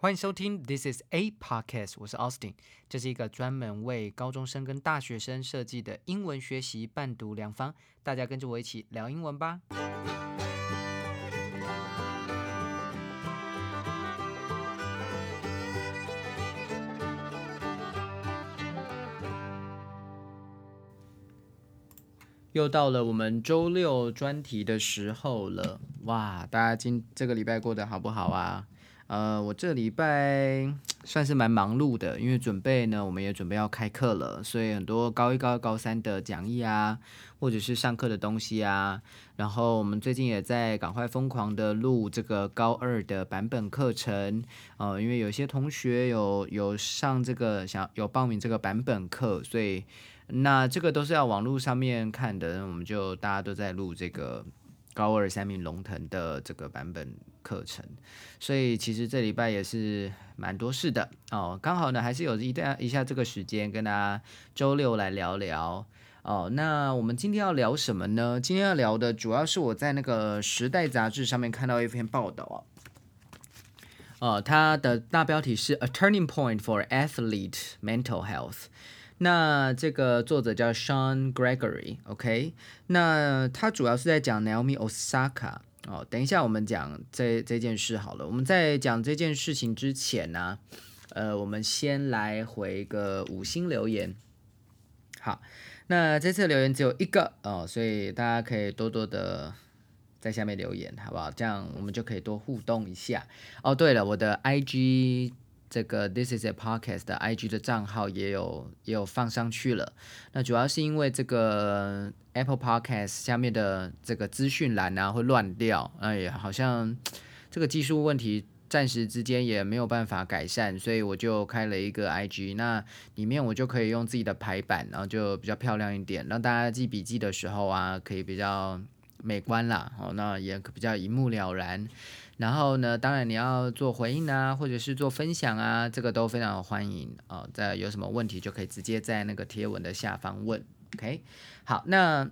欢迎收听 This is a podcast，我是 Austin，这是一个专门为高中生跟大学生设计的英文学习伴读良方，大家跟着我一起聊英文吧。又到了我们周六专题的时候了，哇！大家今这个礼拜过得好不好啊？呃，我这礼拜算是蛮忙碌的，因为准备呢，我们也准备要开课了，所以很多高一、高二、高三的讲义啊，或者是上课的东西啊，然后我们最近也在赶快疯狂的录这个高二的版本课程，呃，因为有些同学有有上这个想有报名这个版本课，所以那这个都是要网络上面看的，我们就大家都在录这个。高二三名龙腾的这个版本课程，所以其实这礼拜也是蛮多事的哦。刚好呢，还是有一段一下这个时间跟大家周六来聊聊哦。那我们今天要聊什么呢？今天要聊的主要是我在那个《时代》杂志上面看到一篇报道啊，呃，它的大标题是 "A Turning Point for Athlete Mental Health"。那这个作者叫 Sean Gregory，OK？那他主要是在讲 Naomi Osaka 哦。等一下我们讲这这件事好了。我们在讲这件事情之前呢，呃，我们先来回个五星留言。好，那这次留言只有一个哦，所以大家可以多多的在下面留言，好不好？这样我们就可以多互动一下。哦，对了，我的 IG。这个 This is a podcast 的 IG 的账号也有也有放上去了。那主要是因为这个 Apple Podcast 下面的这个资讯栏啊会乱掉，哎，好像这个技术问题暂时之间也没有办法改善，所以我就开了一个 IG，那里面我就可以用自己的排版，然后就比较漂亮一点，让大家记笔记的时候啊可以比较美观啦，哦，那也比较一目了然。然后呢，当然你要做回应啊，或者是做分享啊，这个都非常欢迎啊。在有什么问题就可以直接在那个贴文的下方问。OK，好，那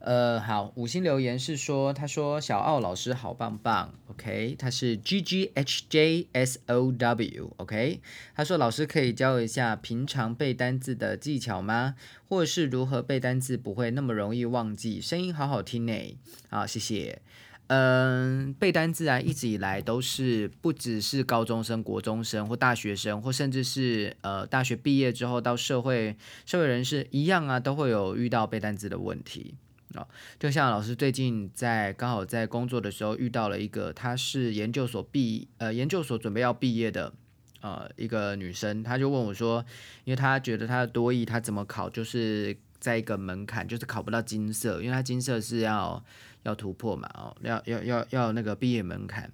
呃，好，五星留言是说，他说小奥老师好棒棒。OK，他是 G G H J S O W。OK，他说老师可以教一下平常背单字的技巧吗？或者是如何背单字不会那么容易忘记？声音好好听呢。好，谢谢。嗯，背单字啊，一直以来都是不只是高中生、国中生或大学生，或甚至是呃大学毕业之后到社会社会人士一样啊，都会有遇到背单字的问题啊。就像老师最近在刚好在工作的时候遇到了一个，她是研究所毕呃研究所准备要毕业的呃一个女生，她就问我说，因为她觉得她的多义她怎么考就是在一个门槛，就是考不到金色，因为他金色是要。要突破嘛？哦，要要要要那个毕业门槛，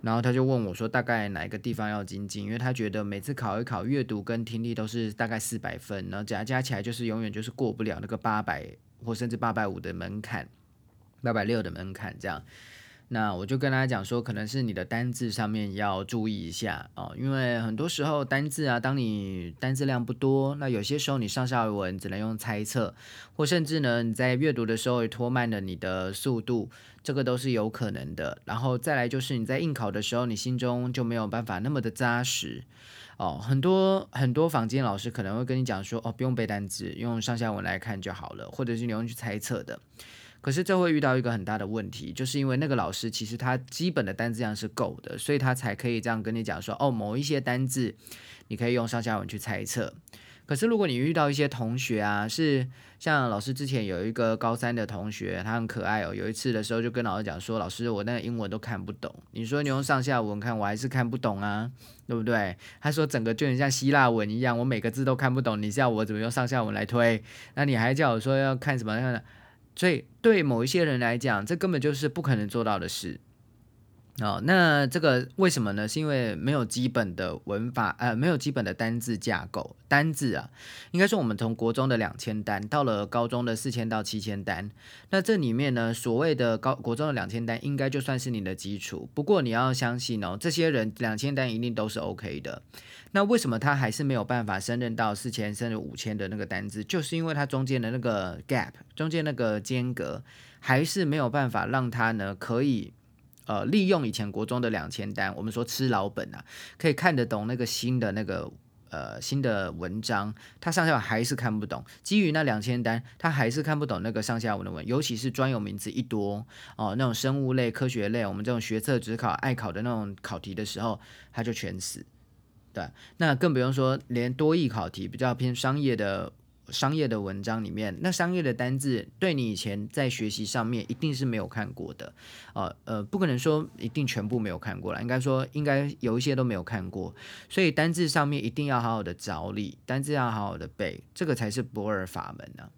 然后他就问我说，大概哪一个地方要精进？因为他觉得每次考一考阅读跟听力都是大概四百分，然后加加起来就是永远就是过不了那个八百或甚至八百五的门槛，八百六的门槛这样。那我就跟大家讲说，可能是你的单字上面要注意一下哦，因为很多时候单字啊，当你单字量不多，那有些时候你上下文只能用猜测，或甚至呢你在阅读的时候也拖慢了你的速度，这个都是有可能的。然后再来就是你在应考的时候，你心中就没有办法那么的扎实哦。很多很多坊间老师可能会跟你讲说，哦，不用背单字，用上下文来看就好了，或者是你用去猜测的。可是这会遇到一个很大的问题，就是因为那个老师其实他基本的单字量是够的，所以他才可以这样跟你讲说，哦，某一些单字你可以用上下文去猜测。可是如果你遇到一些同学啊，是像老师之前有一个高三的同学，他很可爱哦，有一次的时候就跟老师讲说，老师我那个英文都看不懂，你说你用上下文看，我还是看不懂啊，对不对？他说整个就很像希腊文一样，我每个字都看不懂，你叫我怎么用上下文来推？那你还叫我说要看什么？所以，对某一些人来讲，这根本就是不可能做到的事。哦，那这个为什么呢？是因为没有基本的文法，呃，没有基本的单字架构。单字啊，应该说我们从国中的两千单到了高中的四千到七千单。那这里面呢，所谓的高国中的两千单，应该就算是你的基础。不过你要相信哦，这些人两千单一定都是 OK 的。那为什么他还是没有办法升任到四千甚至五千的那个单字？就是因为他中间的那个 gap，中间那个间隔，还是没有办法让他呢可以。呃利用以前国中的两千单，我们说吃老本啊，可以看得懂那个新的那个。呃，新的文章，他上下文还是看不懂。基于那两千单，他还是看不懂那个上下文的文，尤其是专有名词一多哦，那种生物类、科学类，我们这种学测只考爱考的那种考题的时候，他就全死。对，那更不用说连多义考题，比较偏商业的。商业的文章里面，那商业的单字对你以前在学习上面一定是没有看过的，呃呃，不可能说一定全部没有看过了，应该说应该有一些都没有看过，所以单字上面一定要好好的着力，单字要好好的背，这个才是不二法门呢，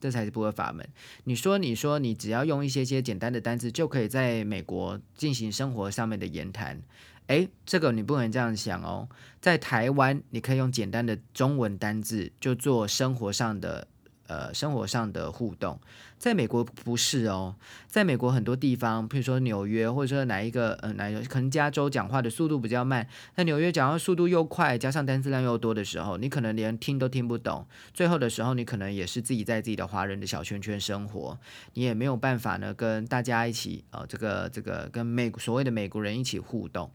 这才是不二法门。你说你说你只要用一些些简单的单字就可以在美国进行生活上面的言谈。哎，这个你不能这样想哦。在台湾，你可以用简单的中文单字就做生活上的。呃，生活上的互动，在美国不是哦，在美国很多地方，比如说纽约，或者说哪一个呃哪一个，可能加州讲话的速度比较慢，那纽约讲话速度又快，加上单词量又多的时候，你可能连听都听不懂。最后的时候，你可能也是自己在自己的华人的小圈圈生活，你也没有办法呢跟大家一起呃这个这个跟美所谓的美国人一起互动。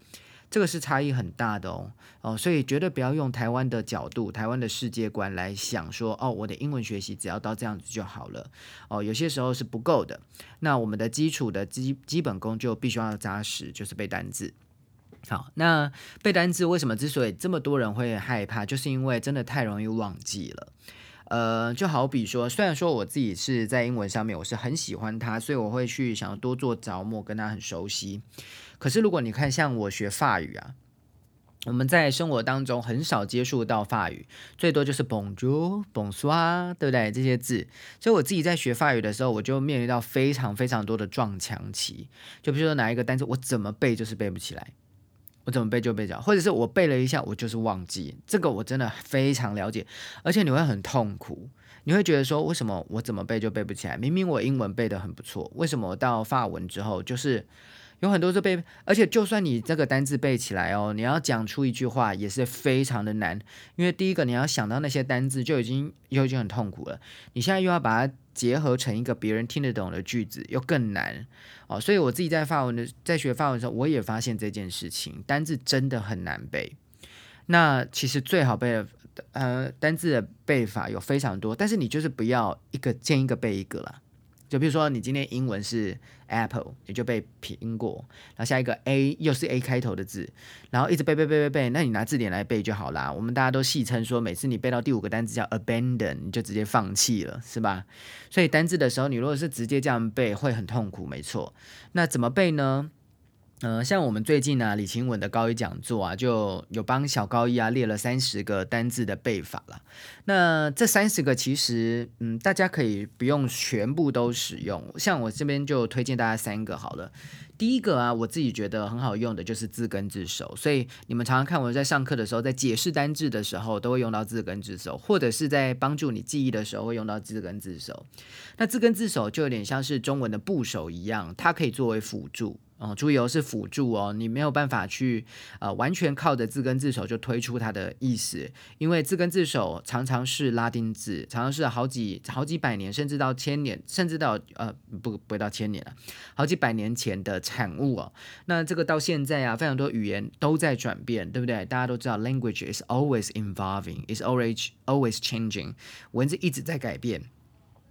这个是差异很大的哦，哦，所以绝对不要用台湾的角度、台湾的世界观来想说，哦，我的英文学习只要到这样子就好了，哦，有些时候是不够的。那我们的基础的基基本功就必须要扎实，就是背单字。好，那背单字为什么之所以这么多人会害怕，就是因为真的太容易忘记了。呃，就好比说，虽然说我自己是在英文上面我是很喜欢它，所以我会去想要多做着墨，跟它很熟悉。可是如果你看像我学法语啊，我们在生活当中很少接触到法语，最多就是 Bonjour、Bonsoir，对不对？这些字，所以我自己在学法语的时候，我就面临到非常非常多的撞墙期。就比如说哪一个单词，我怎么背就是背不起来，我怎么背就背不或者是我背了一下，我就是忘记。这个我真的非常了解，而且你会很痛苦，你会觉得说，为什么我怎么背就背不起来？明明我英文背得很不错，为什么我到法文之后就是？有很多是背，而且就算你这个单字背起来哦，你要讲出一句话也是非常的难，因为第一个你要想到那些单字就已经又已经很痛苦了，你现在又要把它结合成一个别人听得懂的句子，又更难哦。所以我自己在发文的在学发文的时候，我也发现这件事情，单字真的很难背。那其实最好背的呃单字的背法有非常多，但是你就是不要一个见一个背一个了。就比如说，你今天英文是 apple，你就背苹果，然后下一个 a 又是 a 开头的字，然后一直背背背背背，那你拿字典来背就好啦。我们大家都戏称说，每次你背到第五个单词叫 abandon，你就直接放弃了，是吧？所以单字的时候，你如果是直接这样背，会很痛苦，没错。那怎么背呢？呃，像我们最近呢，李晴文的高一讲座啊，就有帮小高一啊列了三十个单字的背法了。那这三十个其实，嗯，大家可以不用全部都使用。像我这边就推荐大家三个好了。第一个啊，我自己觉得很好用的就是字根字首，所以你们常常看我在上课的时候，在解释单字的时候，都会用到字根字首，或者是在帮助你记忆的时候会用到字根字首。那字根字首就有点像是中文的部首一样，它可以作为辅助。哦，注意哦，是辅助哦，你没有办法去呃完全靠着字根字首就推出它的意思，因为字根字首常常是拉丁字，常常是好几好几百年，甚至到千年，甚至到呃不不会到千年了，好几百年前的产物哦。那这个到现在啊，非常多语言都在转变，对不对？大家都知道，language is always evolving，is always always changing，文字一直在改变。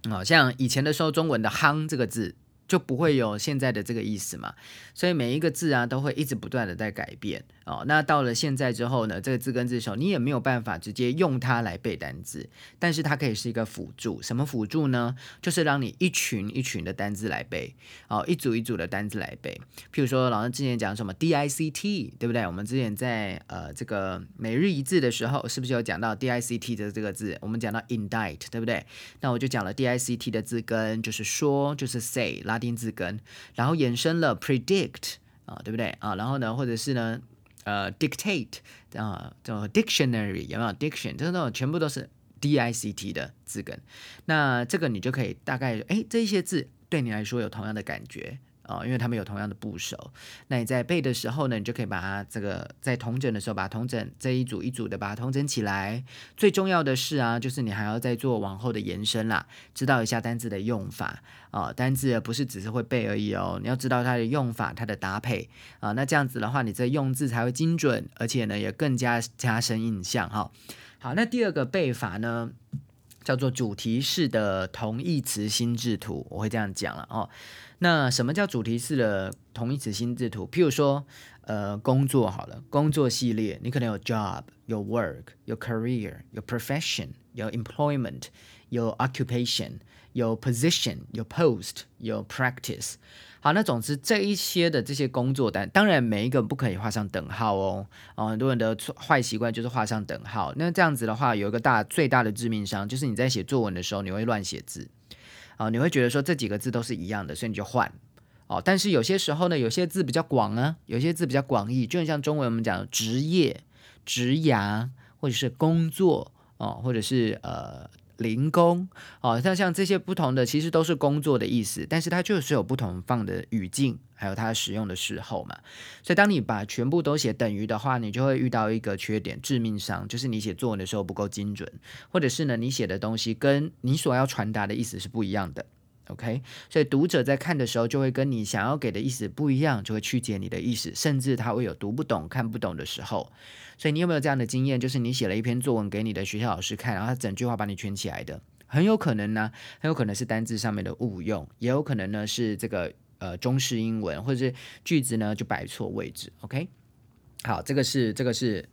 哦，像以前的时候，中文的“夯”这个字。就不会有现在的这个意思嘛，所以每一个字啊都会一直不断的在改变哦。那到了现在之后呢，这个字根字首你也没有办法直接用它来背单字，但是它可以是一个辅助。什么辅助呢？就是让你一群一群的单字来背哦，一组一组的单字来背。譬如说老师之前讲什么 D I C T，对不对？我们之前在呃这个每日一字的时候，是不是有讲到 D I C T 的这个字？我们讲到 indict，对不对？那我就讲了 D I C T 的字根就是说，就是 say 拉。定字根，然后衍生了 predict 啊，对不对啊？然后呢，或者是呢，呃，dictate 啊，叫 dictionary 有没有 diction？这种全部都是 D I C T 的字根。那这个你就可以大概，哎，这些字对你来说有同样的感觉。啊，因为他们有同样的部首。那你在背的时候呢，你就可以把它这个在同整的时候，把同整这一组一组的把它同整起来。最重要的是啊，就是你还要再做往后的延伸啦，知道一下单字的用法啊，单字不是只是会背而已哦，你要知道它的用法、它的搭配啊，那这样子的话，你这用字才会精准，而且呢也更加加深印象哈。好，那第二个背法呢？叫做主题式的同义词心智图，我会这样讲了哦。那什么叫主题式的同义词心智图？譬如说，呃，工作好了，工作系列，你可能有 job，有 work，有 career，有 profession，有 employment，有 occupation，有 position，有 post，有 practice。好，那总之这一些的这些工作单，当然每一个不可以画上等号哦。哦，很多人的坏习惯就是画上等号。那这样子的话，有一个大最大的致命伤，就是你在写作文的时候，你会乱写字。哦，你会觉得说这几个字都是一样的，所以你就换。哦，但是有些时候呢，有些字比较广啊，有些字比较广义，就像中文我们讲职业、职涯，或者是工作哦，或者是呃。零工哦，像像这些不同的，其实都是工作的意思，但是它就是有不同放的语境，还有它使用的时候嘛。所以当你把全部都写等于的话，你就会遇到一个缺点，致命伤，就是你写作文的时候不够精准，或者是呢，你写的东西跟你所要传达的意思是不一样的。OK，所以读者在看的时候就会跟你想要给的意思不一样，就会曲解你的意思，甚至他会有读不懂、看不懂的时候。所以你有没有这样的经验？就是你写了一篇作文给你的学校老师看，然后他整句话把你圈起来的，很有可能呢，很有可能是单字上面的误用，也有可能呢是这个呃中式英文，或者是句子呢就摆错位置。OK，好，这个是这个是。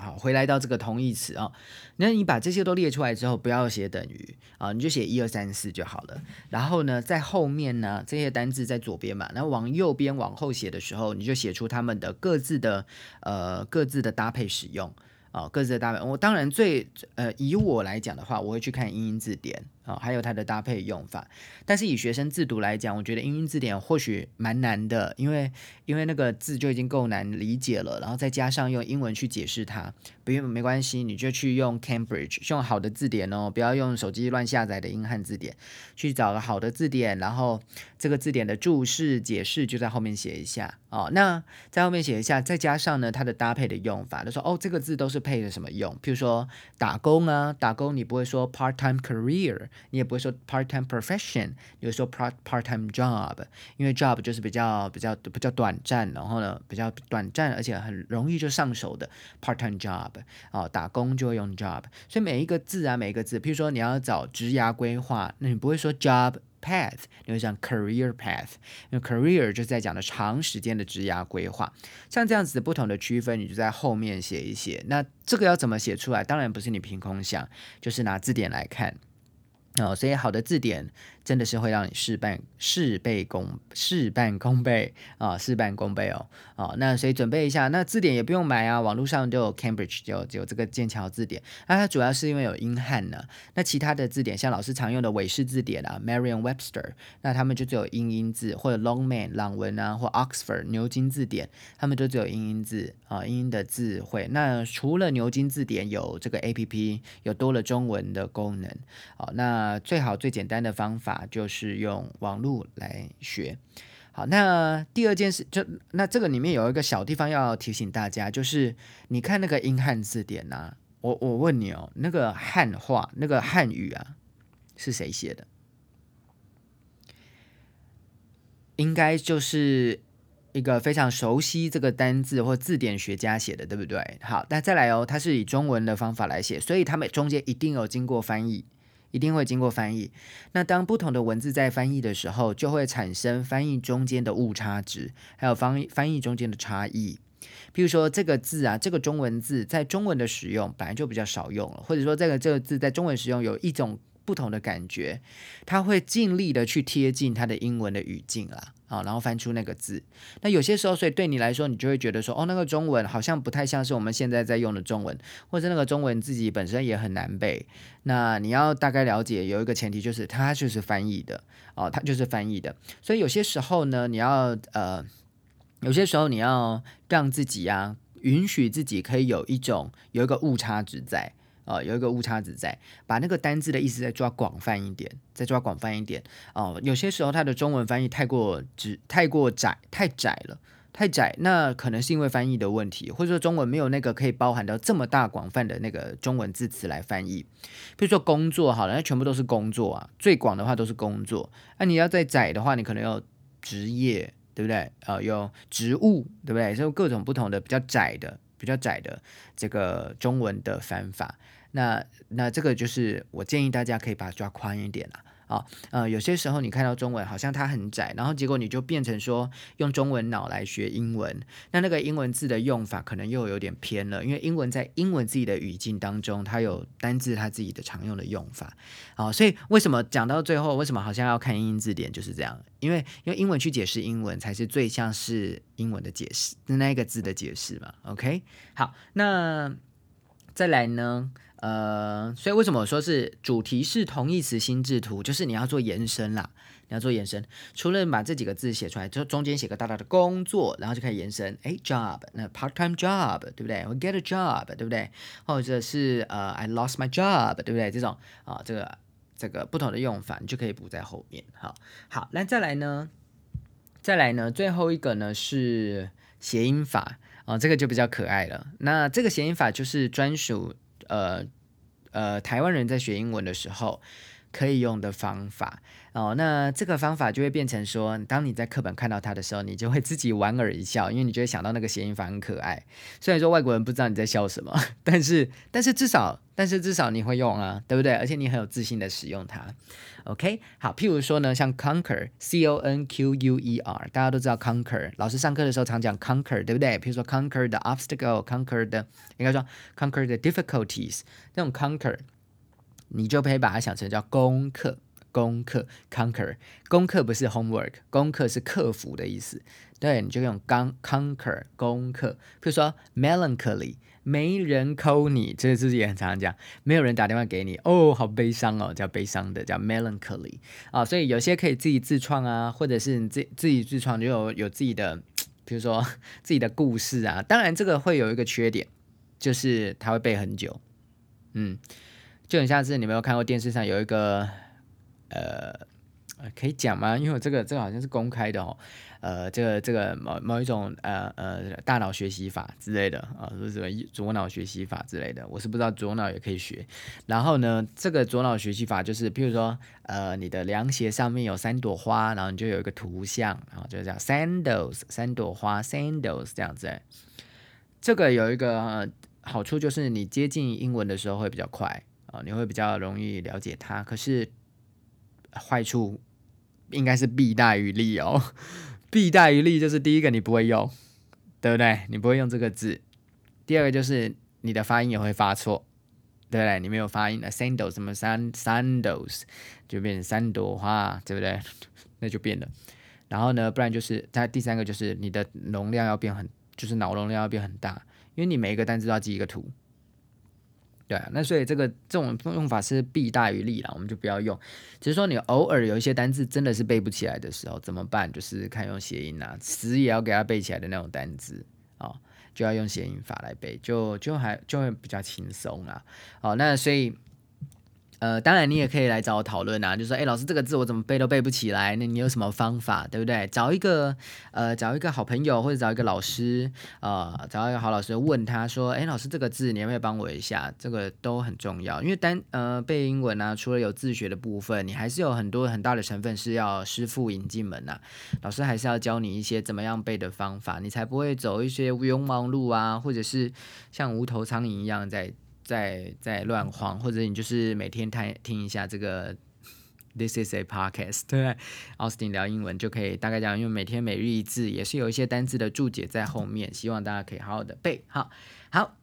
好，回来到这个同义词哦，那你把这些都列出来之后，不要写等于啊，你就写一二三四就好了。然后呢，在后面呢，这些单字在左边嘛，那往右边往后写的时候，你就写出他们的各自的呃各自的搭配使用啊，各自的搭配。我当然最呃以我来讲的话，我会去看英英字典。啊，还有它的搭配用法，但是以学生自读来讲，我觉得英英字典或许蛮难的，因为因为那个字就已经够难理解了，然后再加上用英文去解释它，不用没关系，你就去用 Cambridge，用好的字典哦，不要用手机乱下载的英汉字典，去找个好的字典，然后这个字典的注释解释就在后面写一下哦，那在后面写一下，再加上呢它的搭配的用法，就说哦这个字都是配的什么用，譬如说打工啊，打工你不会说 part time career。你也不会说 part-time profession，你会说 part part-time job，因为 job 就是比较比较比较短暂，然后呢比较短暂，而且很容易就上手的 part-time job，哦，打工就会用 job，所以每一个字啊，每一个字，譬如说你要找职涯规划，那你不会说 job path，你会讲 career path，因为 career 就是在讲的长时间的职涯规划，像这样子不同的区分，你就在后面写一写。那这个要怎么写出来？当然不是你凭空想，就是拿字典来看。哦，所以好的字典。真的是会让你事半事倍功事半功倍啊，事半功倍 哦哦，那所以准备一下，那字典也不用买啊，网络上就有 Cambridge 就有这个剑桥字典，那它主要是因为有英汉呢，那其他的字典像老师常用的韦氏字典啊 m a r i a n Webster，那他们就只有英音字，或者 Longman 朗文啊，或 Oxford 牛津字典，他们都只有英音字啊，英音的字汇。那除了牛津字典有这个 A P P，有多了中文的功能，好，那最好最简单的方法。就是用网络来学，好，那第二件事就那这个里面有一个小地方要提醒大家，就是你看那个英汉字典呐，我我问你哦，那个汉话那个汉语啊是谁写的？应该就是一个非常熟悉这个单字或字典学家写的，对不对？好，那再来哦，它是以中文的方法来写，所以他们中间一定有经过翻译。一定会经过翻译。那当不同的文字在翻译的时候，就会产生翻译中间的误差值，还有翻译翻译中间的差异。比如说这个字啊，这个中文字在中文的使用本来就比较少用了，或者说这个这个字在中文使用有一种不同的感觉，它会尽力的去贴近它的英文的语境啊。啊，然后翻出那个字，那有些时候，所以对你来说，你就会觉得说，哦，那个中文好像不太像是我们现在在用的中文，或者那个中文自己本身也很难背。那你要大概了解，有一个前提就是它就是翻译的，哦，它就是翻译的。所以有些时候呢，你要呃，有些时候你要让自己啊，允许自己可以有一种有一个误差值在。呃，有一个误差值在，把那个单字的意思再抓广泛一点，再抓广泛一点哦。有些时候它的中文翻译太过直、太过窄、太窄了，太窄，那可能是因为翻译的问题，或者说中文没有那个可以包含到这么大广泛的那个中文字词来翻译。比如说工作好了，那全部都是工作啊，最广的话都是工作。那你要再窄的话，你可能要职业，对不对？呃，有职务，对不对？就各种不同的比较窄的、比较窄的这个中文的翻法。那那这个就是我建议大家可以把它抓宽一点了啊，呃，有些时候你看到中文好像它很窄，然后结果你就变成说用中文脑来学英文，那那个英文字的用法可能又有点偏了，因为英文在英文自己的语境当中，它有单字它自己的常用的用法，好，所以为什么讲到最后，为什么好像要看英英字典就是这样，因为用英文去解释英文才是最像是英文的解释，那个字的解释嘛，OK，好，那再来呢？呃，所以为什么我说是主题是同义词心智图？就是你要做延伸啦，你要做延伸。除了把这几个字写出来，就中间写个大大的工作，然后就可以延伸。哎，job，那 part time job，对不对？我 get a job，对不对？或者是呃，I lost my job，对不对？这种啊，这个这个不同的用法，你就可以补在后面。好，好，那再来呢？再来呢？最后一个呢是谐音法啊，这个就比较可爱了。那这个谐音法就是专属。呃呃，台湾人在学英文的时候可以用的方法哦，那这个方法就会变成说，当你在课本看到它的时候，你就会自己莞尔一笑，因为你就会想到那个谐音法很可爱。虽然说外国人不知道你在笑什么，但是但是至少但是至少你会用啊，对不对？而且你很有自信的使用它。OK，好，譬如说呢，像 conquer，C O N Q U E R，大家都知道 conquer，老师上课的时候常讲 conquer，对不对？譬如说 conquer the obstacle，conquer the 应该说 conquer the difficulties，那种 conquer，你就可以把它想成叫功课，功课 conquer，功课不是 homework，功课是克服的意思，对，你就用刚 conquer 功课，譬如说 melancholy。没人 call 你，这个字也很常常讲。没有人打电话给你，哦，好悲伤哦，叫悲伤的，叫 melancholy 啊。所以有些可以自己自创啊，或者是自自己自创就有有自己的，比如说自己的故事啊。当然这个会有一个缺点，就是它会背很久。嗯，就很像是你没有看过电视上有一个，呃，可以讲吗？因为我这个这个好像是公开的哦。呃，这个这个某某一种呃呃大脑学习法之类的啊，说什么左脑学习法之类的，我是不知道左脑也可以学。然后呢，这个左脑学习法就是，譬如说，呃，你的凉鞋上面有三朵花，然后你就有一个图像，然后就这样，sandals，三朵花，sandals 这样子。这个有一个好处就是你接近英文的时候会比较快啊，你会比较容易了解它。可是坏处应该是弊大于利哦。弊大于利，就是第一个你不会用，对不对？你不会用这个字。第二个就是你的发音也会发错，对不对？你没有发音的 sandals 什么 sand sandals 就变成三朵花，对不对？那就变了。然后呢，不然就是它第三个就是你的容量要变很，就是脑容量要变很大，因为你每一个单词都要记一个图。对啊，那所以这个这种用法是弊大于利啦，我们就不要用。只是说你偶尔有一些单字真的是背不起来的时候怎么办？就是看用谐音啊，词也要给它背起来的那种单字啊，就要用谐音法来背，就就还就会比较轻松啦。好，那所以。呃，当然你也可以来找我讨论啊，就说，哎，老师这个字我怎么背都背不起来，那你有什么方法，对不对？找一个，呃，找一个好朋友或者找一个老师，呃，找一个好老师问他说，哎，老师这个字你要不要帮我一下？这个都很重要，因为单呃背英文啊，除了有自学的部分，你还是有很多很大的成分是要师傅引进门呐，老师还是要教你一些怎么样背的方法，你才不会走一些庸忙路啊，或者是像无头苍蝇一样在。在在乱晃，或者你就是每天听听一下这个 This is a podcast，对奥斯汀聊英文就可以大概讲，因为每天每日一字也是有一些单字的注解在后面，希望大家可以好好的背。好，好，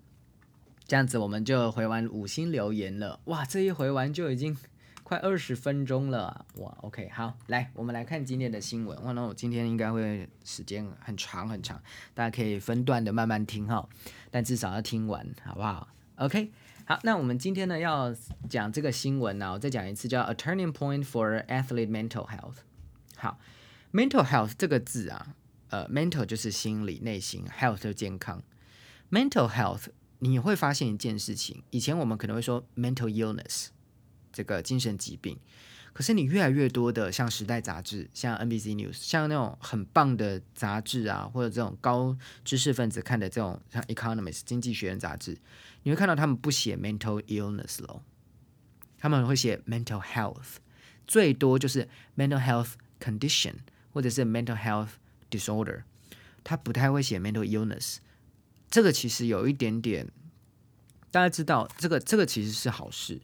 这样子我们就回完五星留言了。哇，这一回完就已经快二十分钟了。哇，OK，好，来我们来看今天的新闻。哇，那我今天应该会时间很长很长，大家可以分段的慢慢听哈，但至少要听完，好不好？OK，好，那我们今天呢要讲这个新闻呢，我再讲一次，叫 A Turning Point for Athlete Mental Health。好，Mental Health 这个字啊，呃，Mental 就是心理、内心，Health 就健康。Mental Health 你会发现一件事情，以前我们可能会说 mental illness 这个精神疾病，可是你越来越多的像《时代》杂志、像 NBC News、像那种很棒的杂志啊，或者这种高知识分子看的这种像《Economist》经济学人杂志，你会看到他们不写 mental illness 咯，他们会写 mental health，最多就是 mental health condition 或者是 mental health disorder，他不太会写 mental illness。这个其实有一点点，大家知道，这个这个其实是好事。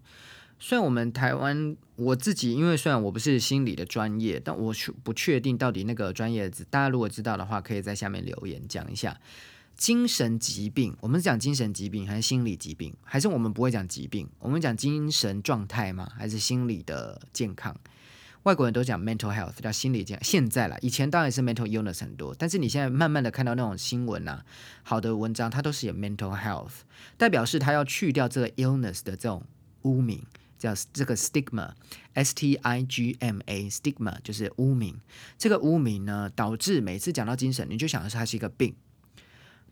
虽然我们台湾我自己，因为虽然我不是心理的专业，但我不确定到底那个专业，大家如果知道的话，可以在下面留言讲一下。精神疾病，我们讲精神疾病还是心理疾病，还是我们不会讲疾病，我们讲精神状态吗？还是心理的健康？外国人都讲 mental health，叫心理健康。现在啦，以前当然是 mental illness 很多，但是你现在慢慢的看到那种新闻啊，好的文章，它都是有 mental health，代表是它要去掉这个 illness 的这种污名，叫这个 stigma，s t i g m a，stigma 就是污名。这个污名呢，导致每次讲到精神，你就想的是它是一个病，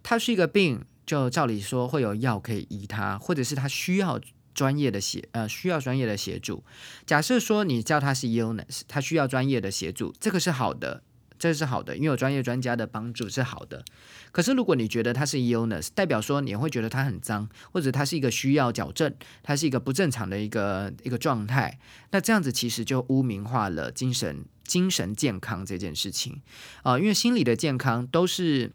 它是一个病，就照理说会有药可以医它，或者是它需要。专业的协呃需要专业的协助。假设说你叫他是 illness，他需要专业的协助，这个是好的，这是好的，因为有专业专家的帮助是好的。可是如果你觉得他是 illness，代表说你会觉得他很脏，或者他是一个需要矫正，他是一个不正常的一个一个状态，那这样子其实就污名化了精神精神健康这件事情啊，因为心理的健康都是。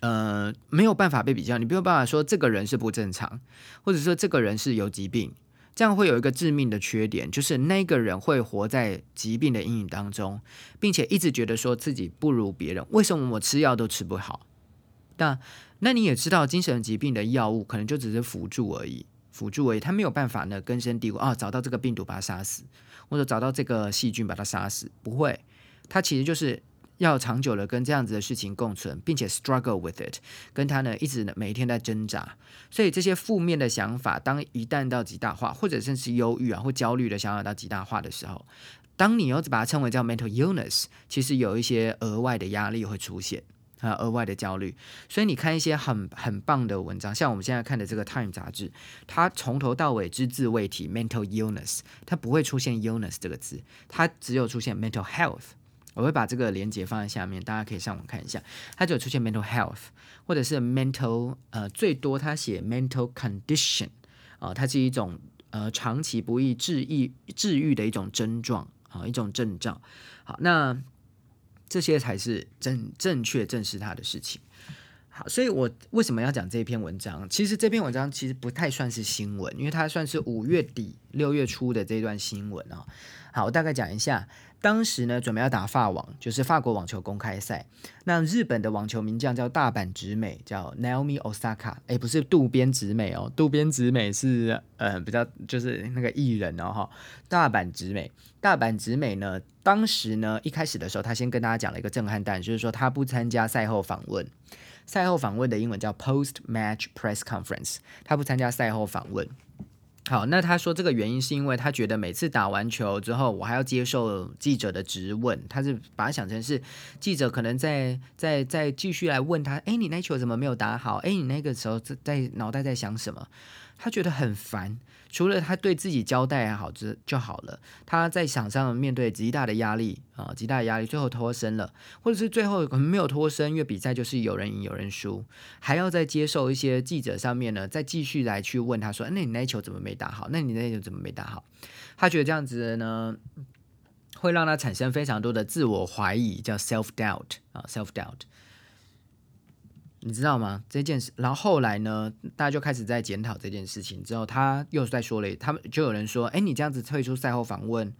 呃，没有办法被比较，你没有办法说这个人是不正常，或者说这个人是有疾病，这样会有一个致命的缺点，就是那个人会活在疾病的阴影当中，并且一直觉得说自己不如别人。为什么我吃药都吃不好？那那你也知道，精神疾病的药物可能就只是辅助而已，辅助而已，他没有办法呢根深蒂固啊，找到这个病毒把它杀死，或者找到这个细菌把它杀死，不会，它其实就是。要长久的跟这样子的事情共存，并且 struggle with it，跟他呢一直呢每一天在挣扎，所以这些负面的想法，当一旦到极大化，或者甚至忧郁啊或焦虑的想法到极大化的时候，当你又把它称为叫 mental illness，其实有一些额外的压力会出现啊，额外的焦虑。所以你看一些很很棒的文章，像我们现在看的这个 Time 杂志，它从头到尾只字未提 mental illness，它不会出现 illness 这个字，它只有出现 mental health。我会把这个连接放在下面，大家可以上网看一下。它就出现 mental health，或者是 mental，呃，最多它写 mental condition，啊，它是一种呃长期不易治愈治愈的一种症状，啊，一种症状。好，那这些才是正正确正视它的事情。好，所以我为什么要讲这篇文章？其实这篇文章其实不太算是新闻，因为它算是五月底六月初的这段新闻啊。好，我大概讲一下。当时呢，准备要打法网，就是法国网球公开赛。那日本的网球名将叫大阪直美，叫 Naomi Osaka。哎，不是渡边直美哦，渡边直美是呃比较就是那个艺人哦哈。大阪直美，大阪直美呢，当时呢一开始的时候，他先跟大家讲了一个震撼弹，就是说他不参加赛后访问。赛后访问的英文叫 Post Match Press Conference，他不参加赛后访问。好，那他说这个原因是因为他觉得每次打完球之后，我还要接受记者的质问，他是把它想成是记者可能在在在继续来问他，哎，你那球怎么没有打好？哎，你那个时候在在脑袋在想什么？他觉得很烦。除了他对自己交代好就就好了，他在场上面对极大的压力啊，极大的压力，最后脱身了，或者是最后可能没有脱身，因为比赛就是有人赢有人输，还要再接受一些记者上面呢，再继续来去问他说，那你那球怎么没打好？那你那球怎么没打好？他觉得这样子呢，会让他产生非常多的自我怀疑，叫 self doubt 啊，self doubt。你知道吗？这件事，然后后来呢，大家就开始在检讨这件事情。之后他又在说了，他们就有人说：“哎，你这样子退出赛后访问，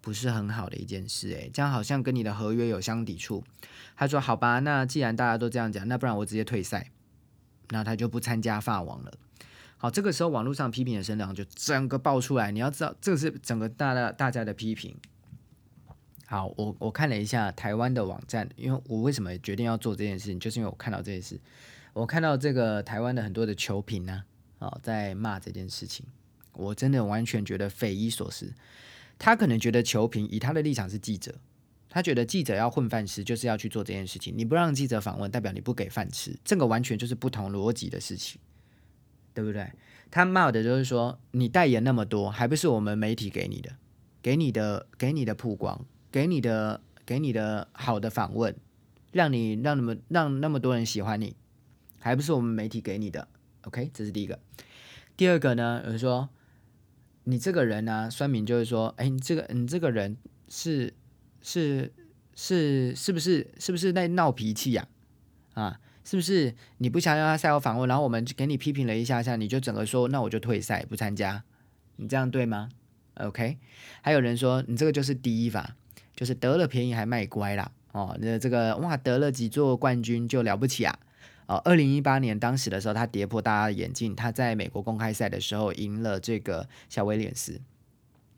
不是很好的一件事。哎，这样好像跟你的合约有相抵触。”他说：“好吧，那既然大家都这样讲，那不然我直接退赛。”那他就不参加法网了。好，这个时候网络上批评的声量就整个爆出来。你要知道，这个是整个大大大家的批评。好，我我看了一下台湾的网站，因为我为什么决定要做这件事情，就是因为我看到这件事，我看到这个台湾的很多的球评呢，啊，在骂这件事情，我真的完全觉得匪夷所思。他可能觉得球评以他的立场是记者，他觉得记者要混饭吃，就是要去做这件事情。你不让记者访问，代表你不给饭吃，这个完全就是不同逻辑的事情，对不对？他骂的就是说，你代言那么多，还不是我们媒体给你的，给你的，给你的曝光，给你的，给你的好的访问，让你让那么让那么多人喜欢你，还不是我们媒体给你的？OK，这是第一个。第二个呢，就是说，你这个人呢，酸民就是说，哎，你这个你这个人是。是是是不是是不是在闹脾气呀？啊，是不是你不想让他赛后访问，然后我们给你批评了一下下，你就整个说那我就退赛不参加，你这样对吗？OK，还有人说你这个就是第一法，就是得了便宜还卖乖啦。哦，那这个哇得了几座冠军就了不起啊？哦，二零一八年当时的时候他跌破大家的眼镜，他在美国公开赛的时候赢了这个小威廉斯。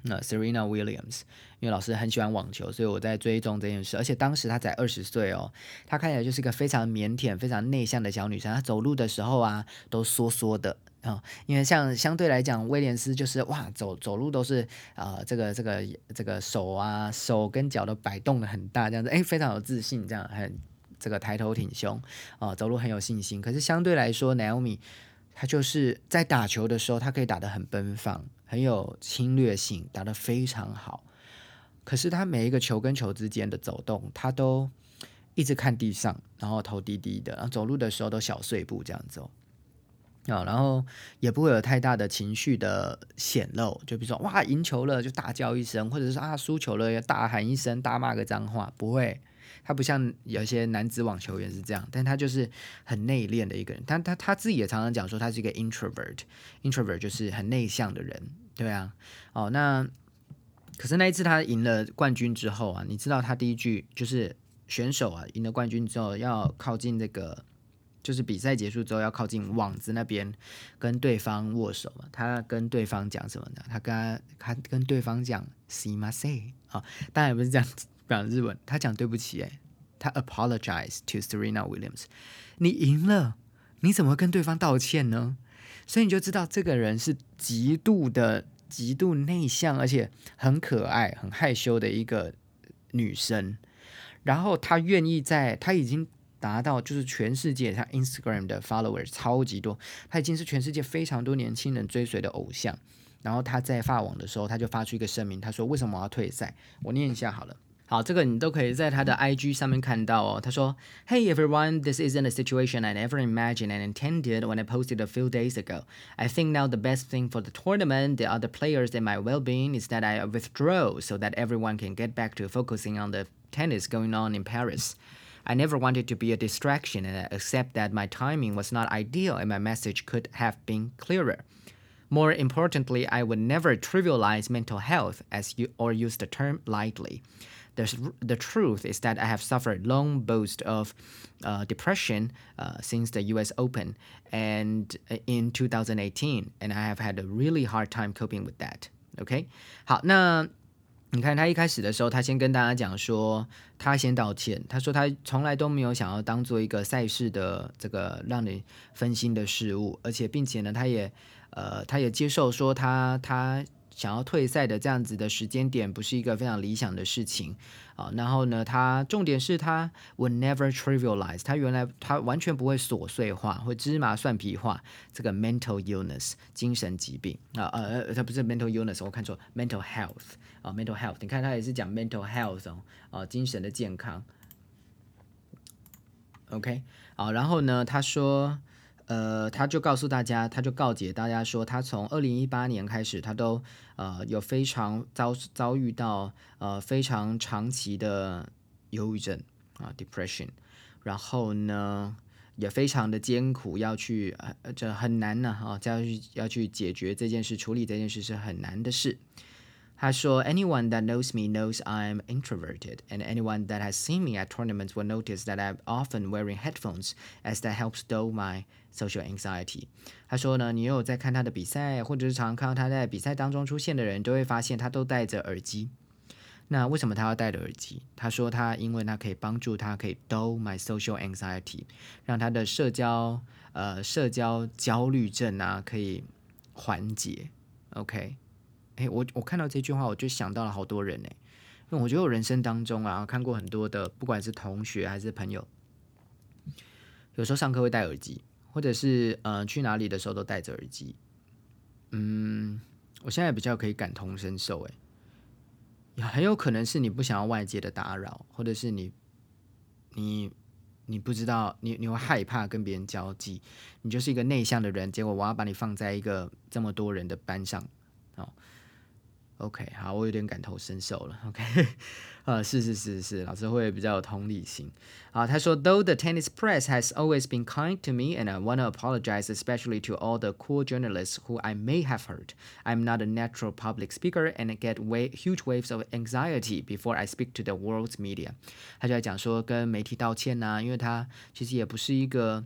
那 Serena Williams，因为老师很喜欢网球，所以我在追踪这件事。而且当时她才二十岁哦，她看起来就是一个非常腼腆、非常内向的小女生。她走路的时候啊，都缩缩的啊。因为像相对来讲，威廉斯就是哇，走走路都是啊，这个这个这个手啊，手跟脚都摆动的很大，这样子，哎，非常有自信，这样很这个抬头挺胸啊，走路很有信心。可是相对来说，Naomi 她就是在打球的时候，她可以打得很奔放。很有侵略性，打得非常好。可是他每一个球跟球之间的走动，他都一直看地上，然后头低低的，然后走路的时候都小碎步这样走啊，然后也不会有太大的情绪的显露。就比如说哇赢球了就大叫一声，或者是啊输球了要大喊一声，大骂个脏话，不会。他不像有些男子网球员是这样，但他就是很内敛的一个人。他他他自己也常常讲说，他是一个 introvert，introvert 就是很内向的人，对啊。哦，那可是那一次他赢了冠军之后啊，你知道他第一句就是选手啊赢了冠军之后要靠近这个，就是比赛结束之后要靠近网子那边跟对方握手嘛。他跟对方讲什么呢？他跟他跟对方讲 “see my say” 啊，当然不是这样。讲日文，他讲对不起，哎，他 apologize to Serena Williams。你赢了，你怎么跟对方道歉呢？所以你就知道这个人是极度的、极度内向，而且很可爱、很害羞的一个女生。然后她愿意在，她已经达到就是全世界，她 Instagram 的 followers 超级多，她已经是全世界非常多年轻人追随的偶像。然后她在发网的时候，她就发出一个声明，她说：“为什么我要退赛？”我念一下好了。好，这个你都可以在他的 IG 上面看到哦。他说：“Hey everyone, this isn't a situation I ever imagined and intended when I posted a few days ago. I think now the best thing for the tournament, the other players, and my well-being is that I withdraw so that everyone can get back to focusing on the tennis going on in Paris. I never wanted to be a distraction, and I accept that my timing was not ideal and my message could have been clearer." More importantly, I would never trivialize mental health as you or use the term lightly. The, the truth is that I have suffered long bouts of uh, depression uh, since the U.S. Open and uh, in 2018, and I have had a really hard time coping with that. OK，好，那你看他一开始的时候，他先跟大家讲说，他先道歉，他说他从来都没有想要当做一个赛事的这个让你分心的事物，而且并且呢，他也呃，他也接受说他他。想要退赛的这样子的时间点，不是一个非常理想的事情啊。然后呢，他重点是他 will never trivialize，他原来他完全不会琐碎化或芝麻蒜皮化这个 mental illness 精神疾病啊呃，他不是 mental illness，我看错 mental health 啊 mental health，你看他也是讲 mental health 哦啊精神的健康。OK，好，然后呢，他说。呃，他就告诉大家，他就告诫大家说，他从二零一八年开始，他都呃有非常遭遭遇到呃非常长期的忧郁症啊，depression，然后呢也非常的艰苦，要去呃这很难呢啊，要去要去解决这件事，处理这件事是很难的事。他说：“Anyone that knows me knows I'm introverted, and anyone that has seen me at tournaments will notice that I'm often wearing headphones, as that helps dull my social anxiety。”他说呢，你有在看他的比赛，或者是常看到他在比赛当中出现的人，都会发现他都戴着耳机。那为什么他要戴着耳机？他说他因为他可以帮助他，可以 dull my social anxiety，让他的社交呃社交焦虑症啊可以缓解。OK。哎，我我看到这句话，我就想到了好多人呢。因为我觉得我人生当中啊，看过很多的，不管是同学还是朋友，有时候上课会戴耳机，或者是呃去哪里的时候都戴着耳机。嗯，我现在比较可以感同身受，诶，很有可能是你不想要外界的打扰，或者是你你你不知道，你你会害怕跟别人交际，你就是一个内向的人，结果我要把你放在一个这么多人的班上，哦。OK，好，我有点感同身受了。OK，呃，是是是是，老师会比较有同理心。啊，他说，Though the tennis press has always been kind to me, and I want to apologize especially to all the cool journalists who I may have hurt. I'm not a natural public speaker and get way huge waves of anxiety before I speak to the world's media。他就在讲说跟媒体道歉呐、啊，因为他其实也不是一个。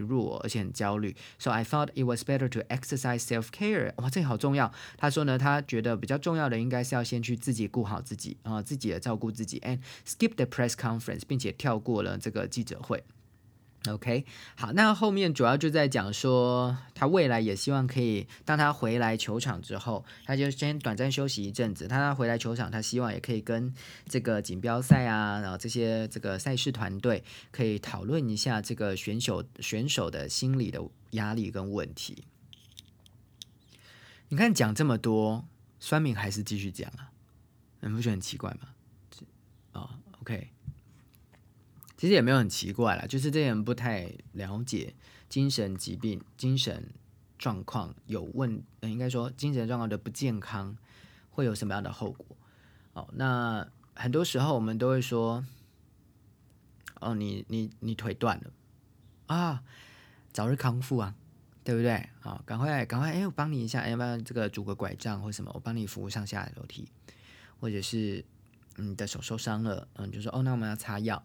弱，而且很焦虑。So I thought it was better to exercise self care。哇，这个好重要。他说呢，他觉得比较重要的应该是要先去自己顾好自己啊，自己也照顾自己，and skip the press conference，并且跳过了这个记者会。OK，好，那后面主要就在讲说，他未来也希望可以，当他回来球场之后，他就先短暂休息一阵子。他回来球场，他希望也可以跟这个锦标赛啊，然后这些这个赛事团队可以讨论一下这个选手选手的心理的压力跟问题。你看讲这么多，酸敏还是继续讲啊，你不觉得很奇怪吗？哦，OK。其实也没有很奇怪啦，就是这些人不太了解精神疾病、精神状况有问，应该说精神状况的不健康会有什么样的后果。哦，那很多时候我们都会说，哦，你你你腿断了啊，早日康复啊，对不对？啊，赶快赶快，哎，我帮你一下，要不要这个拄个拐杖或什么，我帮你扶上下楼梯，或者是你的手受伤了，嗯，就说哦，那我们要擦药。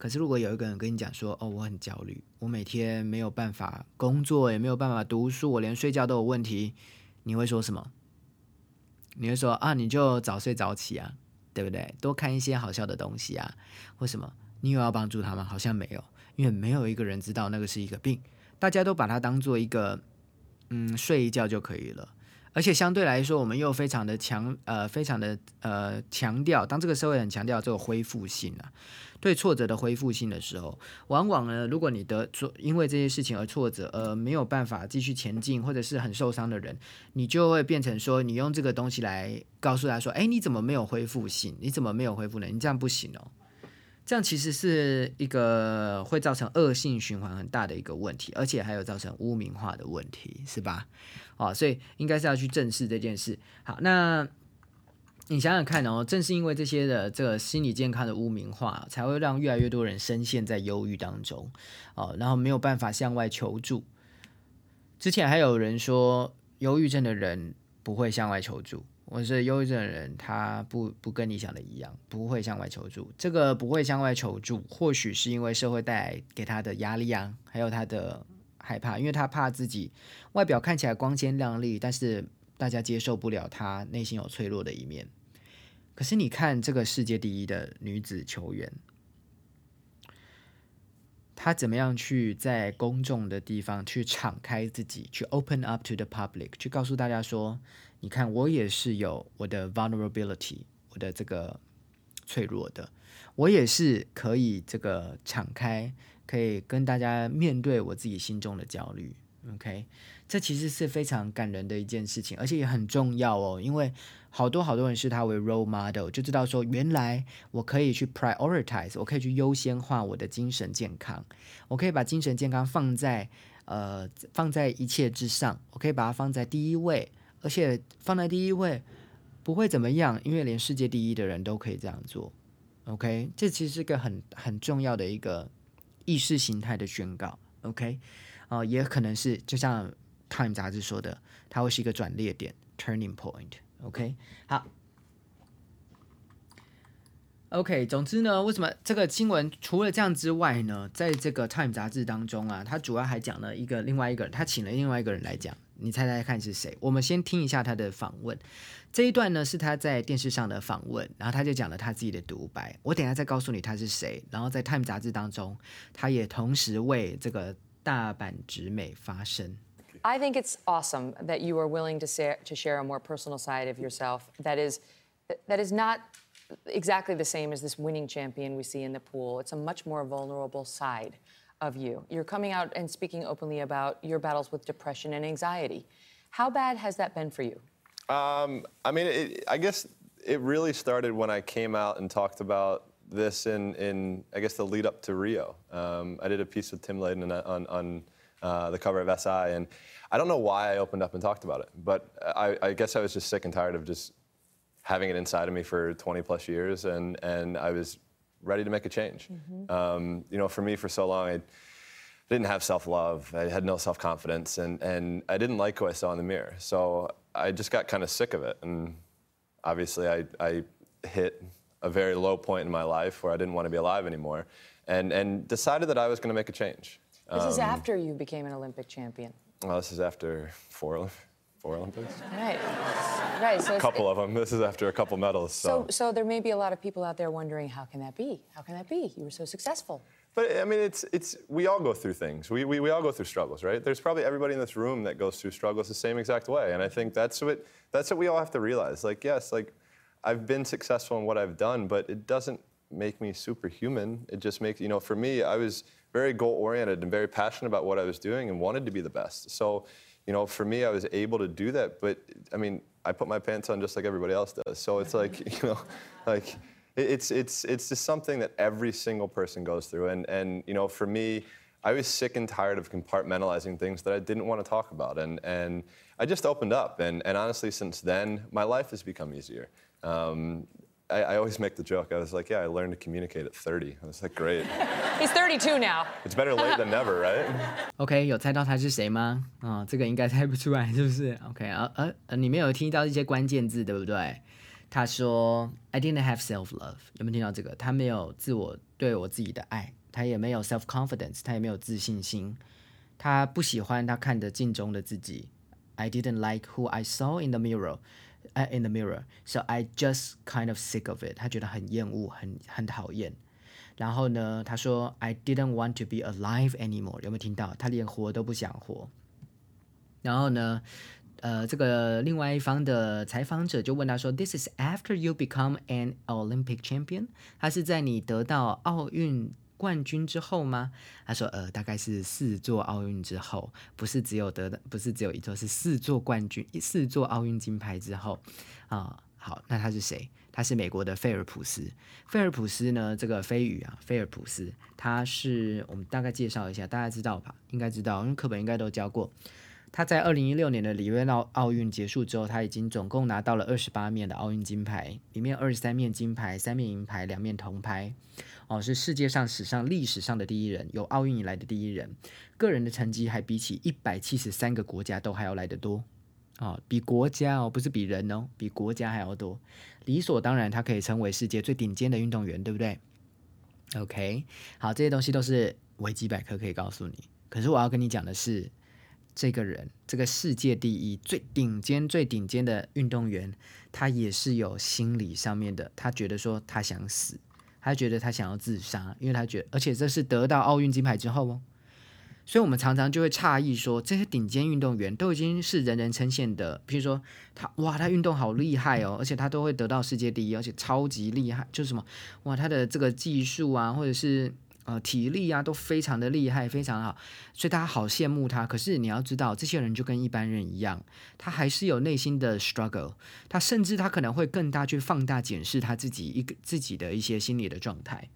可是，如果有一个人跟你讲说：“哦，我很焦虑，我每天没有办法工作，也没有办法读书，我连睡觉都有问题。”你会说什么？你会说：“啊，你就早睡早起啊，对不对？多看一些好笑的东西啊，为什么？你有要帮助他吗？好像没有，因为没有一个人知道那个是一个病，大家都把它当做一个，嗯，睡一觉就可以了。而且相对来说，我们又非常的强，呃，非常的呃强调，当这个社会很强调这个恢复性啊。”对挫折的恢复性的时候，往往呢，如果你得挫，因为这些事情而挫折，而没有办法继续前进，或者是很受伤的人，你就会变成说，你用这个东西来告诉他说，哎，你怎么没有恢复性？你怎么没有恢复呢？你这样不行哦。这样其实是一个会造成恶性循环很大的一个问题，而且还有造成污名化的问题，是吧？哦，所以应该是要去正视这件事。好，那。你想想看哦，正是因为这些的这个心理健康的污名化，才会让越来越多人深陷在忧郁当中哦，然后没有办法向外求助。之前还有人说，忧郁症的人不会向外求助，或是忧郁症的人他不不跟你想的一样，不会向外求助。这个不会向外求助，或许是因为社会带来给他的压力啊，还有他的害怕，因为他怕自己外表看起来光鲜亮丽，但是大家接受不了他内心有脆弱的一面。可是你看这个世界第一的女子球员，她怎么样去在公众的地方去敞开自己，去 open up to the public，去告诉大家说，你看我也是有我的 vulnerability，我的这个脆弱的，我也是可以这个敞开，可以跟大家面对我自己心中的焦虑。OK，这其实是非常感人的一件事情，而且也很重要哦，因为。好多好多人视他为 role model，就知道说，原来我可以去 prioritize，我可以去优先化我的精神健康，我可以把精神健康放在呃放在一切之上，我可以把它放在第一位，而且放在第一位不会怎么样，因为连世界第一的人都可以这样做。OK，这其实是个很很重要的一个意识形态的宣告。OK，啊，也可能是就像 Time 杂志说的，它会是一个转捩点 （turning point）。OK，好，OK，总之呢，为什么这个新闻除了这样之外呢，在这个 Time 杂志当中啊，他主要还讲了一个另外一个人，他请了另外一个人来讲，你猜猜看是谁？我们先听一下他的访问，这一段呢是他在电视上的访问，然后他就讲了他自己的独白。我等下再告诉你他是谁。然后在 Time 杂志当中，他也同时为这个大阪直美发声。I think it's awesome that you are willing to share to share a more personal side of yourself that is that is not exactly the same as this winning champion we see in the pool. It's a much more vulnerable side of you. You're coming out and speaking openly about your battles with depression and anxiety. How bad has that been for you? Um, I mean, it, I guess it really started when I came out and talked about this in, in I guess, the lead up to Rio. Um, I did a piece with Tim Layden on, on uh, the cover of SI, and I don't know why I opened up and talked about it, but I, I guess I was just sick and tired of just having it inside of me for 20 plus years, and, and I was ready to make a change. Mm-hmm. Um, you know, for me, for so long, I didn't have self love, I had no self confidence, and, and I didn't like who I saw in the mirror. So I just got kind of sick of it. And obviously, I, I hit a very low point in my life where I didn't want to be alive anymore, and, and decided that I was going to make a change. This um, is after you became an Olympic champion. Well, this is after four four Olympics. Right, right. So a couple of them. This is after a couple medals. So. so, so there may be a lot of people out there wondering, how can that be? How can that be? You were so successful. But I mean, it's it's we all go through things. We, we we all go through struggles, right? There's probably everybody in this room that goes through struggles the same exact way, and I think that's what that's what we all have to realize. Like, yes, like I've been successful in what I've done, but it doesn't make me superhuman. It just makes you know, for me, I was very goal oriented and very passionate about what I was doing and wanted to be the best. So you know, for me, I was able to do that. But I mean, I put my pants on just like everybody else does. So it's like, you know, like it's it's it's just something that every single person goes through. And and you know, for me, I was sick and tired of compartmentalizing things that I didn't want to talk about. And and I just opened up. And and honestly, since then, my life has become easier. Um, I, I, always make the joke. I was like, yeah, I learned to communicate at 30. I was like, great. He's 32 now. It's better late than never, right? OK，有猜到他是谁吗？啊、哦，这个应该猜不出来，是不是？OK 啊呃呃，你们有听到一些关键字，对不对？他说，I didn't have self love，有没有听到这个？他没有自我对我自己的爱，他也没有 self confidence，他也没有自信心，他不喜欢他看着镜中的自己。I didn't like who I saw in the mirror。In the mirror. So I just kind of sick of it. 他觉得很厌恶，很很讨厌。然后呢，他说 I didn't want to be alive anymore。有没有听到？他连活都不想活。然后呢，呃，这个另外一方的采访者就问他说：“This is after you become an Olympic champion？” 他是在你得到奥运冠军之后吗？他说，呃，大概是四座奥运之后，不是只有得的，不是只有一座，是四座冠军，四座奥运金牌之后啊。好，那他是谁？他是美国的菲尔普斯。菲尔普斯呢，这个飞鱼啊，菲尔普斯，他是我们大概介绍一下，大家知道吧？应该知道，因为课本应该都教过。他在二零一六年的里约奥奥运结束之后，他已经总共拿到了二十八面的奥运金牌，里面二十三面金牌，三面银牌，两面铜牌，哦，是世界上史上历史上的第一人，有奥运以来的第一人。个人的成绩还比起一百七十三个国家都还要来得多，哦，比国家哦，不是比人哦，比国家还要多。理所当然，他可以成为世界最顶尖的运动员，对不对？OK，好，这些东西都是维基百科可以告诉你。可是我要跟你讲的是。这个人，这个世界第一、最顶尖、最顶尖的运动员，他也是有心理上面的。他觉得说他想死，他觉得他想要自杀，因为他觉得，而且这是得到奥运金牌之后哦。所以我们常常就会诧异说，这些顶尖运动员都已经是人人称羡的。比如说他，哇，他运动好厉害哦，而且他都会得到世界第一，而且超级厉害，就是什么，哇，他的这个技术啊，或者是。呃，体力啊都非常的厉害，非常好，所以大家好羡慕他。可是你要知道，这些人就跟一般人一样，他还是有内心的 struggle，他甚至他可能会更大去放大检视他自己一个自己的一些心理的状态。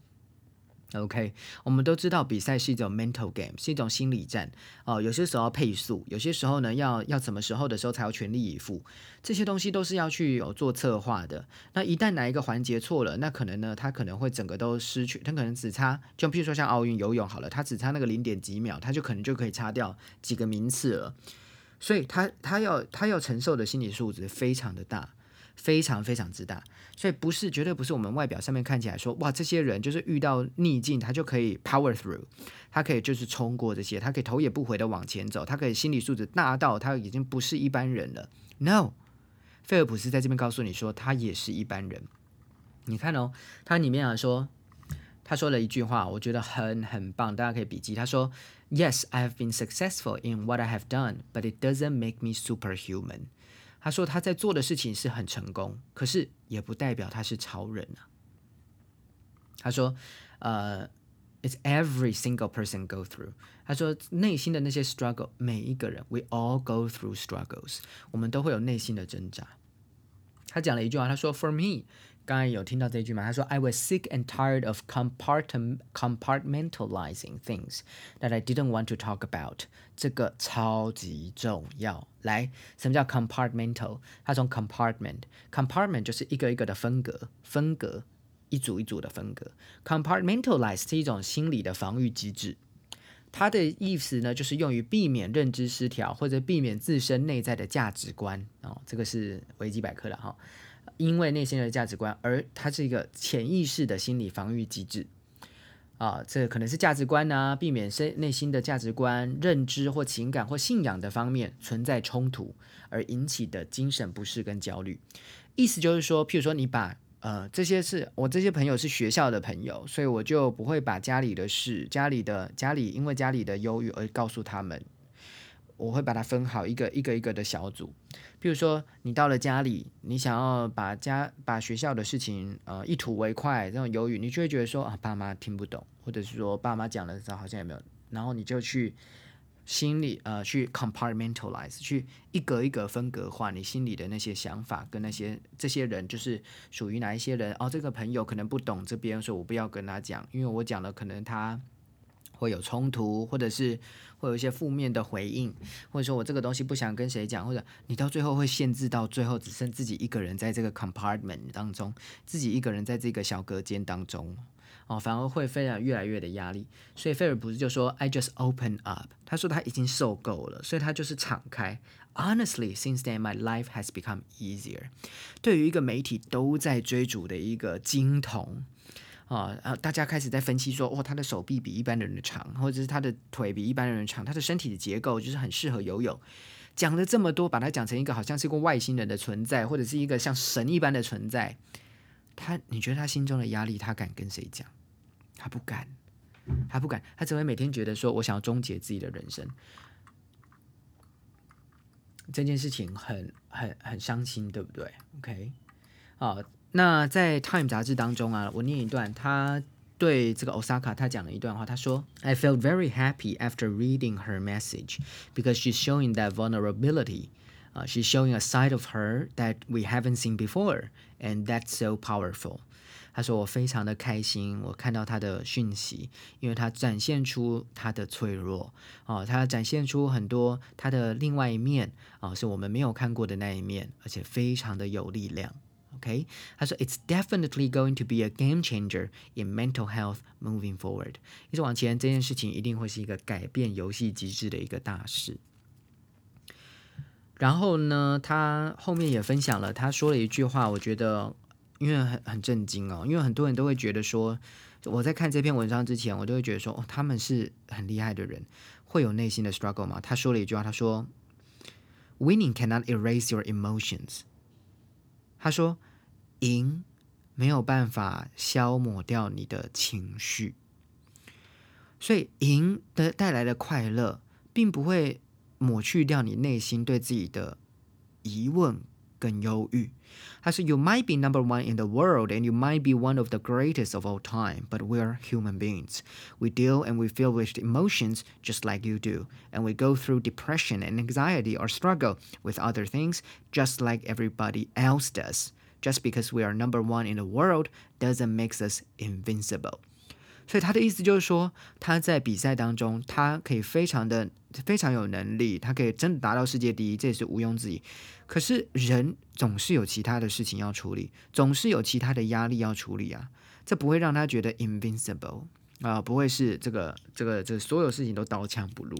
OK，我们都知道比赛是一种 mental game，是一种心理战哦。有些时候要配速，有些时候呢要要什么时候的时候才要全力以赴，这些东西都是要去有做策划的。那一旦哪一个环节错了，那可能呢他可能会整个都失去，他可能只差，就譬如说像奥运游泳好了，他只差那个零点几秒，他就可能就可以差掉几个名次了。所以他他要他要承受的心理素质非常的大。非常非常之大。所以不是绝对不是我们外表上面看起来说哇，这些人就是遇到逆境他就可以 power through，他可以就是冲过这些，他可以头也不回的往前走，他可以心理素质大到他已经不是一般人了。No，菲尔普斯在这边告诉你说他也是一般人。你看哦，他里面啊说，他说了一句话，我觉得很很棒，大家可以笔记。他说：“Yes, I have been successful in what I have done, but it doesn't make me superhuman。”他说他在做的事情是很成功，可是也不代表他是超人啊。他说：“呃，It's every single person go through。”他说内心的那些 struggle，每一个人，we all go through struggles，我们都会有内心的挣扎。他讲了一句话，他说：“For me。”刚才有听到这句吗？他说：“I was sick and tired of compartment compartmentalizing things that I didn't want to talk about。”这个超级重要。来，什么叫 compartmental？它从 compartment，compartment 就是一个一个的分隔，分隔，一组一组的分隔。compartmentalize 是一种心理的防御机制。它的意思呢，就是用于避免认知失调或者避免自身内在的价值观。哦，这个是维基百科的哈。因为内心的价值观，而它是一个潜意识的心理防御机制啊，这可能是价值观呢，避免身内心的价值观、认知或情感或信仰的方面存在冲突而引起的精神不适跟焦虑。意思就是说，譬如说你把呃这些是我这些朋友是学校的朋友，所以我就不会把家里的事、家里的家里因为家里的忧郁而告诉他们。我会把它分好一个一个一个的小组，比如说你到了家里，你想要把家把学校的事情呃一吐为快，这种犹豫，你就会觉得说啊爸妈听不懂，或者是说爸妈讲的时候好像也没有，然后你就去心里呃去 compartmentalize，去一格一格分隔化你心里的那些想法跟那些这些人就是属于哪一些人哦，这个朋友可能不懂这边，说我不要跟他讲，因为我讲了可能他。会有冲突，或者是会有一些负面的回应，或者说我这个东西不想跟谁讲，或者你到最后会限制到最后只剩自己一个人在这个 compartment 当中，自己一个人在这个小隔间当中，哦，反而会非常越来越的压力。所以菲尔不是就说 I just open up，他说他已经受够了，所以他就是敞开。Honestly, since then my life has become easier。对于一个媒体都在追逐的一个金童。啊，然后大家开始在分析说，哇，他的手臂比一般人的长，或者是他的腿比一般人的长，他的身体的结构就是很适合游泳。讲了这么多，把他讲成一个好像是一个外星人的存在，或者是一个像神一般的存在。他，你觉得他心中的压力，他敢跟谁讲？他不敢，他不敢，他只会每天觉得说，我想要终结自己的人生。这件事情很很很伤心，对不对？OK，啊。那在《Time》杂志当中啊，我念一段，他对这个 Osaka 他讲了一段话，他说：“I felt very happy after reading her message because she's showing that vulnerability. Uh, she's showing a side of her that we haven't seen before, and that's so powerful.” 他说：“我非常的开心，我看到他的讯息，因为他展现出他的脆弱啊，他展现出很多他的另外一面啊，是我们没有看过的那一面，而且非常的有力量。” OK，他说 It's definitely going to be a game changer in mental health moving forward。一直往前，这件事情一定会是一个改变游戏机制的一个大事。然后呢，他后面也分享了，他说了一句话，我觉得因为很很震惊哦，因为很多人都会觉得说，我在看这篇文章之前，我都会觉得说，哦，他们是很厉害的人，会有内心的 struggle 吗？他说了一句话，他说，Winning cannot erase your emotions。他说。赢没有办法消磨掉你的情绪，所以赢的带来的快乐，并不会抹去掉你内心对自己的疑问跟忧郁。他说：“You might be number one in the world, and you might be one of the greatest of all time, but we're human beings. We deal and we feel with emotions just like you do, and we go through depression and anxiety or struggle with other things just like everybody else does.” Just because we are number one in the world doesn't make us invincible。 所以他的意思就是说，他在比赛当中，他可以非常的非常有能力，他可以真的达到世界第一，这也是毋庸置疑。可是人总是有其他的事情要处理，总是有其他的压力要处理啊，这不会让他觉得 invincible 啊，不会是这个这个这所有事情都刀枪不入。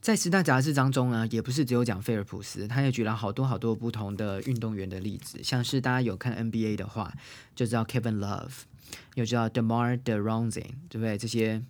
在十大杂志当中呢，也不是只有讲菲尔普斯，他也举了好多好多不同的运动员的例子，像是大家有看 NBA 的话，就知道 Kevin Love，又知道 Demar Derozan，对不对？这些。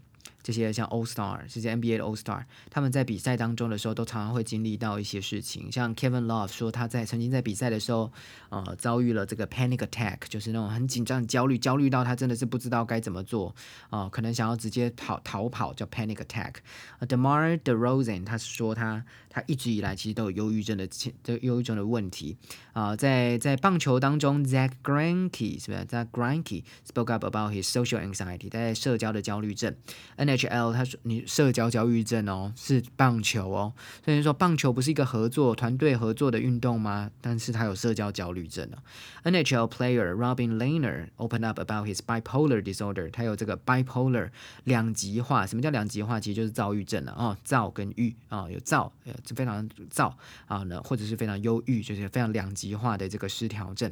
这些像 All Star，这些 NBA 的 All Star，他们在比赛当中的时候，都常常会经历到一些事情。像 Kevin Love 说，他在曾经在比赛的时候，呃，遭遇了这个 panic attack，就是那种很紧张、焦虑、焦虑到他真的是不知道该怎么做，啊，可能想要直接逃逃跑，叫 panic attack。Demar Derozan 他是说他他一直以来其实都有忧郁症的这忧郁症的问题啊、在在棒球当中，Zach g r a n k e 是不是？Zach g r a n k e spoke up about his social anxiety，在社交的焦虑症。NHL 他说你社交焦虑症哦，是棒球哦，所以说棒球不是一个合作团队合作的运动吗？但是他有社交焦虑症哦。NHL player Robin Laner opened up about his bipolar disorder，他有这个 bipolar 两极化。什么叫两极化？其实就是躁郁症了哦，躁跟郁啊、有躁。非常躁啊呢，或者是非常忧郁，就是非常两极。化的这个失调症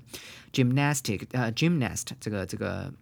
，gymnastic 呃 gymnast 这个这个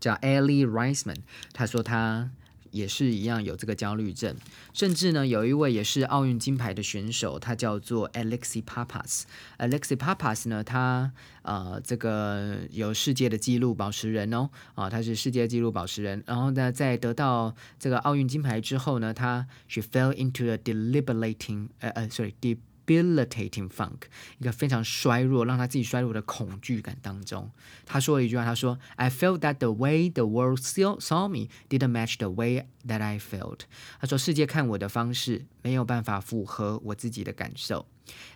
叫 Ellie Reisman，他说他也是一样有这个焦虑症，甚至呢有一位也是奥运金牌的选手，他叫做 Alexi Papas，Alexi Papas 呢他呃这个有世界的纪录保持人哦。啊他是世界纪录保持人，然后呢在得到这个奥运金牌之后呢，他 she fell into a deliberating 呃呃 sorry deep debilitating funk，一个非常衰弱，让他自己衰弱的恐惧感当中，他说了一句话，他说：“I felt that the way the world still saw me didn't match the way that I felt。”他说世界看我的方式没有办法符合我自己的感受，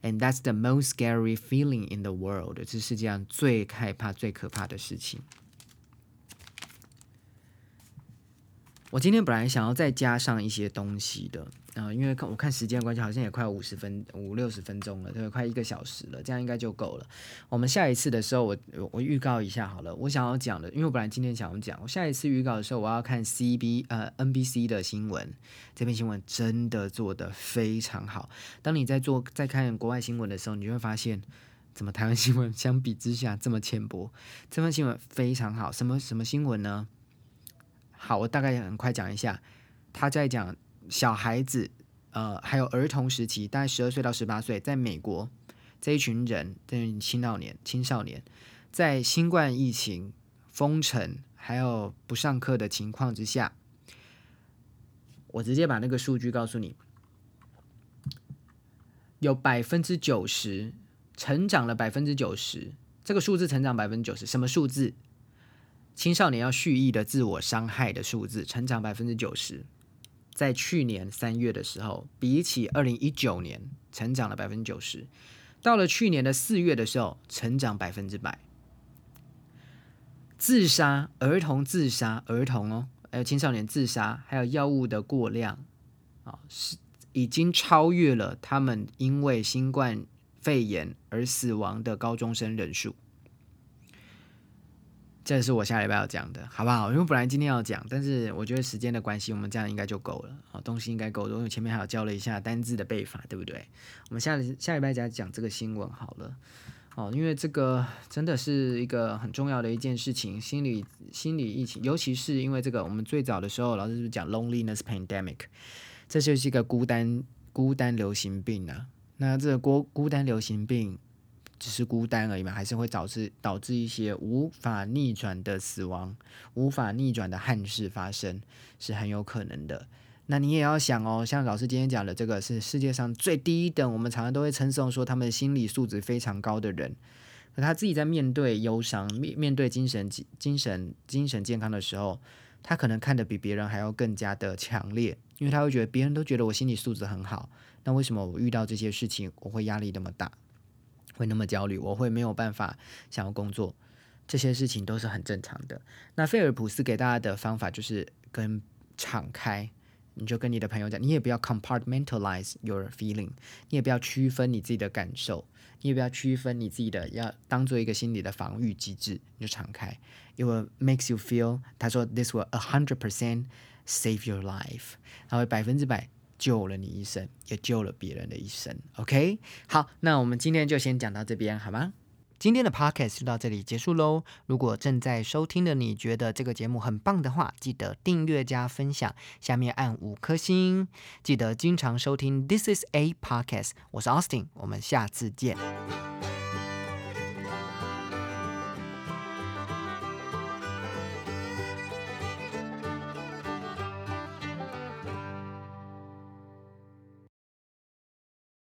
and that's the most scary feeling in the world。这是世界上最害怕、最可怕的事情。 我今天本来想要再加上一些东西的。啊，因为看我看时间关系，好像也快五十分五六十分钟了，对，快一个小时了，这样应该就够了。我们下一次的时候，我我预告一下好了，我想要讲的，因为我本来今天想要讲，我下一次预告的时候，我要看 C B 呃 N B C 的新闻，这篇新闻真的做的非常好。当你在做在看国外新闻的时候，你就会发现，怎么台湾新闻相比之下这么浅薄？这篇新闻非常好，什么什么新闻呢？好，我大概很快讲一下，他在讲。小孩子，呃，还有儿童时期，大概十二岁到十八岁，在美国这一群人，这青少年、青少年，在新冠疫情封城还有不上课的情况之下，我直接把那个数据告诉你，有百分之九十成长了百分之九十，这个数字成长百分之九十，什么数字？青少年要蓄意的自我伤害的数字，成长百分之九十。在去年三月的时候，比起二零一九年成长了百分之九十，到了去年的四月的时候，成长百分之百。自杀，儿童自杀，儿童哦，还有青少年自杀，还有药物的过量，啊，是已经超越了他们因为新冠肺炎而死亡的高中生人数。这是我下礼拜要讲的，好不好？因为本来今天要讲，但是我觉得时间的关系，我们这样应该就够了好，东西应该够多。因为前面还有教了一下单字的背法，对不对？我们下下礼拜再讲这个新闻好了。哦，因为这个真的是一个很重要的一件事情，心理心理疫情，尤其是因为这个，我们最早的时候老师是讲 loneliness pandemic，这就是一个孤单孤单流行病啊。那这个孤孤单流行病。只是孤单而已嘛，还是会导致导致一些无法逆转的死亡，无法逆转的憾事发生，是很有可能的。那你也要想哦，像老师今天讲的，这个是世界上最低等，我们常常都会称颂说他们心理素质非常高的人，可他自己在面对忧伤、面面对精神精神精神健康的时候，他可能看得比别人还要更加的强烈，因为他会觉得别人都觉得我心理素质很好，那为什么我遇到这些事情我会压力那么大？会那么焦虑，我会没有办法想要工作，这些事情都是很正常的。那费尔普斯给大家的方法就是跟敞开，你就跟你的朋友讲，你也不要 compartmentalize your feeling，你也不要区分你自己的感受，你也不要区分你自己的，要当做一个心理的防御机制，你就敞开。It will makes you feel，他说 this will a hundred percent save your life，他会百分之百。救了你一生，也救了别人的一生。OK，好，那我们今天就先讲到这边，好吗？今天的 podcast 就到这里结束喽。如果正在收听的你觉得这个节目很棒的话，记得订阅加分享，下面按五颗星。记得经常收听 This is a podcast，我是 Austin，我们下次见。